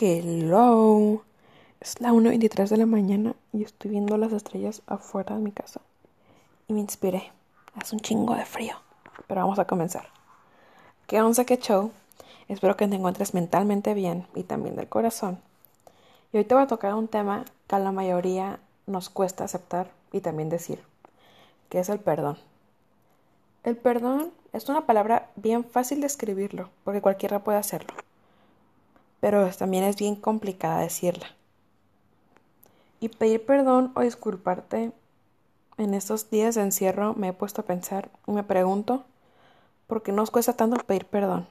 Hello. Es la 1.23 de la mañana y estoy viendo las estrellas afuera de mi casa. Y me inspiré. Hace un chingo de frío. Pero vamos a comenzar. ¿Qué once qué show? Espero que te encuentres mentalmente bien y también del corazón. Y hoy te voy a tocar un tema que a la mayoría nos cuesta aceptar y también decir, que es el perdón. El perdón es una palabra bien fácil de escribirlo, porque cualquiera puede hacerlo pero también es bien complicada decirla. Y pedir perdón o disculparte en estos días de encierro me he puesto a pensar y me pregunto por qué nos cuesta tanto pedir perdón.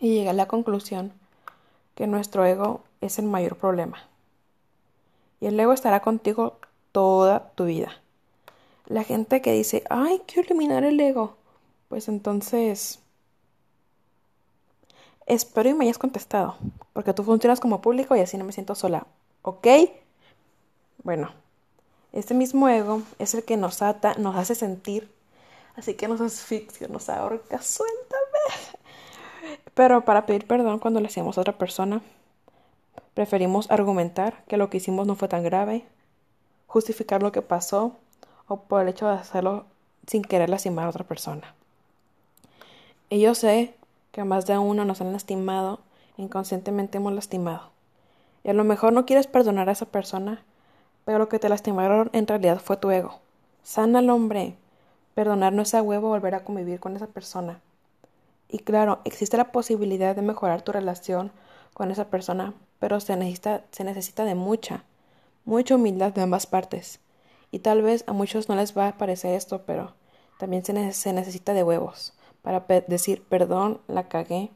Y llegué a la conclusión que nuestro ego es el mayor problema. Y el ego estará contigo toda tu vida. La gente que dice, ay, quiero eliminar el ego, pues entonces Espero y me hayas contestado, porque tú funcionas como público y así no me siento sola. ¿Ok? Bueno, este mismo ego es el que nos ata, nos hace sentir, así que nos asfixia, nos ahorca, suéltame. Pero para pedir perdón cuando le hacemos a otra persona, preferimos argumentar que lo que hicimos no fue tan grave, justificar lo que pasó o por el hecho de hacerlo sin querer lastimar a otra persona. Y yo sé que más de uno nos han lastimado, inconscientemente hemos lastimado. Y a lo mejor no quieres perdonar a esa persona, pero lo que te lastimaron en realidad fue tu ego. Sana al hombre. Perdonar no es a huevo volver a convivir con esa persona. Y claro, existe la posibilidad de mejorar tu relación con esa persona, pero se necesita, se necesita de mucha, mucha humildad de ambas partes. Y tal vez a muchos no les va a parecer esto, pero también se, se necesita de huevos para decir, perdón, la cagué.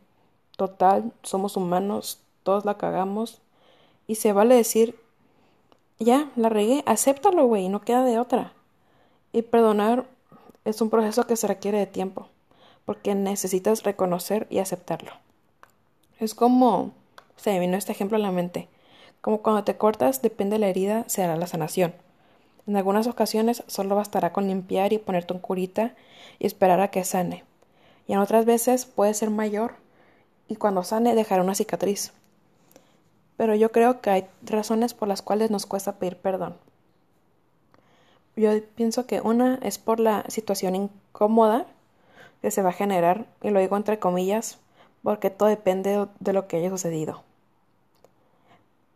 Total, somos humanos, todos la cagamos. Y se vale decir, ya, la regué, acéptalo, güey, no queda de otra. Y perdonar es un proceso que se requiere de tiempo, porque necesitas reconocer y aceptarlo. Es como, se me vino este ejemplo a la mente, como cuando te cortas, depende de la herida, se hará la sanación. En algunas ocasiones solo bastará con limpiar y ponerte un curita y esperar a que sane y en otras veces puede ser mayor y cuando sane dejará una cicatriz. Pero yo creo que hay razones por las cuales nos cuesta pedir perdón. Yo pienso que una es por la situación incómoda que se va a generar, y lo digo entre comillas, porque todo depende de lo que haya sucedido.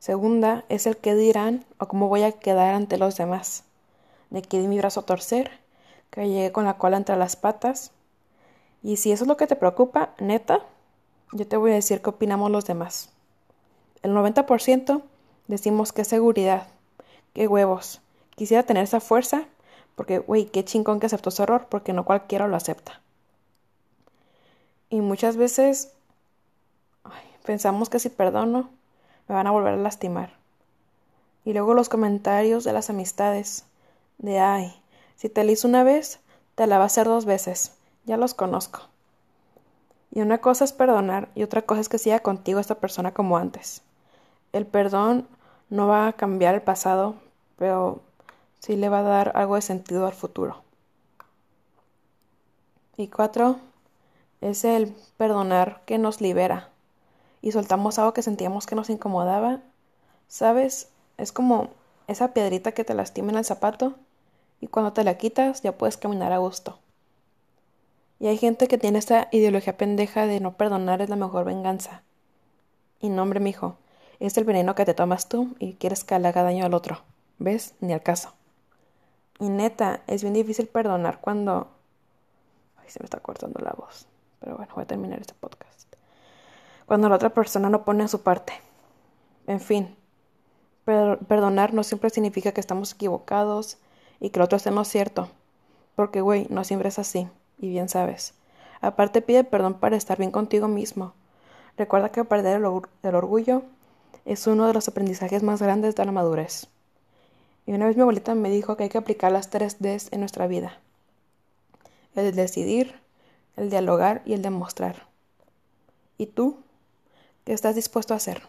Segunda es el que dirán o cómo voy a quedar ante los demás. De que di mi brazo a torcer, que llegué con la cola entre las patas, y si eso es lo que te preocupa, neta, yo te voy a decir qué opinamos los demás. El 90% decimos que seguridad, qué huevos. Quisiera tener esa fuerza, porque, güey, qué chingón que aceptó su error, porque no cualquiera lo acepta. Y muchas veces pensamos que si perdono, me van a volver a lastimar. Y luego los comentarios de las amistades, de, ay, si te la hizo una vez, te la va a hacer dos veces ya los conozco. Y una cosa es perdonar y otra cosa es que siga contigo esta persona como antes. El perdón no va a cambiar el pasado, pero sí le va a dar algo de sentido al futuro. Y cuatro, es el perdonar que nos libera y soltamos algo que sentíamos que nos incomodaba. ¿Sabes? Es como esa piedrita que te lastima en el zapato y cuando te la quitas ya puedes caminar a gusto. Y hay gente que tiene esta ideología pendeja de no perdonar es la mejor venganza. Y no, hombre, mijo, es el veneno que te tomas tú y quieres que le haga daño al otro. ¿Ves? Ni al caso. Y neta, es bien difícil perdonar cuando... Ay, se me está cortando la voz. Pero bueno, voy a terminar este podcast. Cuando la otra persona no pone a su parte. En fin, perdonar no siempre significa que estamos equivocados y que el otro esté no cierto. Porque, güey, no siempre es así y bien sabes. Aparte pide perdón para estar bien contigo mismo. Recuerda que perder el, orgullo es uno de los aprendizajes más grandes de la madurez. Y una vez mi abuelita me dijo que hay que aplicar las tres Ds en nuestra vida. El decidir, el dialogar y el demostrar. ¿Y tú? ¿Qué estás dispuesto a hacer?